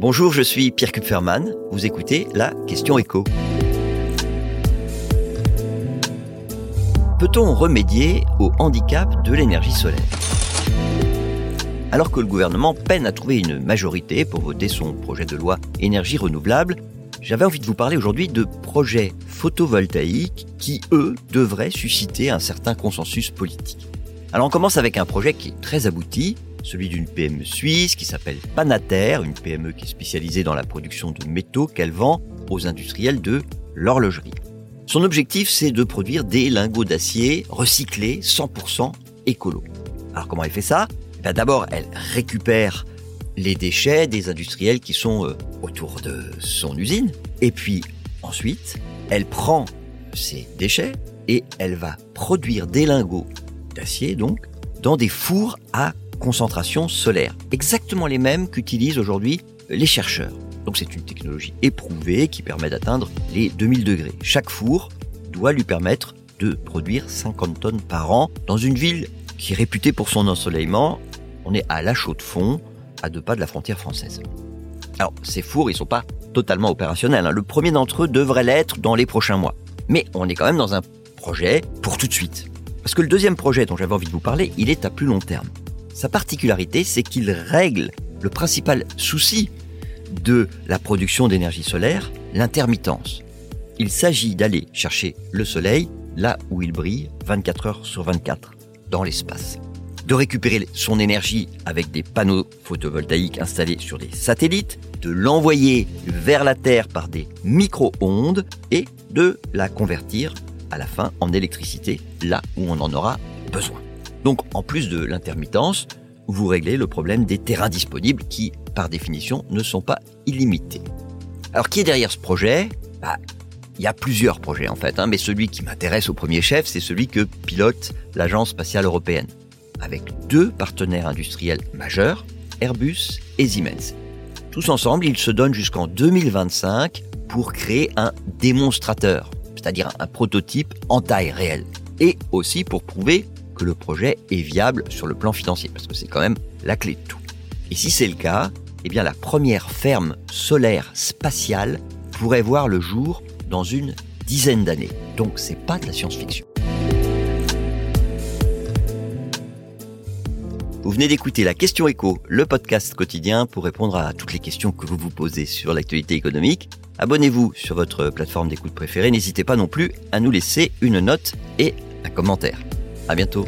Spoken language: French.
Bonjour, je suis Pierre Kupferman. Vous écoutez la question écho. Peut-on remédier au handicap de l'énergie solaire? Alors que le gouvernement peine à trouver une majorité pour voter son projet de loi énergie renouvelable, j'avais envie de vous parler aujourd'hui de projets photovoltaïques qui, eux, devraient susciter un certain consensus politique. Alors on commence avec un projet qui est très abouti, celui d'une PME suisse qui s'appelle Panater, une PME qui est spécialisée dans la production de métaux qu'elle vend aux industriels de l'horlogerie. Son objectif, c'est de produire des lingots d'acier recyclés 100% écolo. Alors comment elle fait ça? Eh D'abord, elle récupère les déchets des industriels qui sont euh, autour de son usine. Et puis ensuite, elle prend ces déchets et elle va produire des lingots d'acier, donc, dans des fours à concentration solaire. Exactement les mêmes qu'utilisent aujourd'hui les chercheurs. Donc c'est une technologie éprouvée qui permet d'atteindre les 2000 degrés. Chaque four doit lui permettre de produire 50 tonnes par an dans une ville qui est réputée pour son ensoleillement. On est à La Chaux-de-Fonds, à deux pas de la frontière française. Alors ces fours, ils sont pas totalement opérationnels. Hein. Le premier d'entre eux devrait l'être dans les prochains mois. Mais on est quand même dans un projet pour tout de suite. Parce que le deuxième projet dont j'avais envie de vous parler, il est à plus long terme. Sa particularité, c'est qu'il règle le principal souci de la production d'énergie solaire, l'intermittence. Il s'agit d'aller chercher le soleil là où il brille 24 heures sur 24, dans l'espace. De récupérer son énergie avec des panneaux photovoltaïques installés sur des satellites, de l'envoyer vers la Terre par des micro-ondes et de la convertir à la fin en électricité là où on en aura besoin. Donc en plus de l'intermittence, vous réglez le problème des terrains disponibles qui, par définition, ne sont pas illimités. Alors qui est derrière ce projet? Bah, Il y a plusieurs projets en fait, hein, mais celui qui m'intéresse au premier chef, c'est celui que pilote l'Agence spatiale européenne, avec deux partenaires industriels majeurs, Airbus et Siemens. Tous ensemble, ils se donnent jusqu'en 2025 pour créer un démonstrateur, c'est-à-dire un prototype en taille réelle, et aussi pour prouver le projet est viable sur le plan financier, parce que c'est quand même la clé de tout. Et si c'est le cas, eh bien la première ferme solaire spatiale pourrait voir le jour dans une dizaine d'années. Donc c'est pas de la science-fiction. Vous venez d'écouter la question écho, le podcast quotidien pour répondre à toutes les questions que vous vous posez sur l'actualité économique. Abonnez-vous sur votre plateforme d'écoute préférée. N'hésitez pas non plus à nous laisser une note et un commentaire. À bientôt.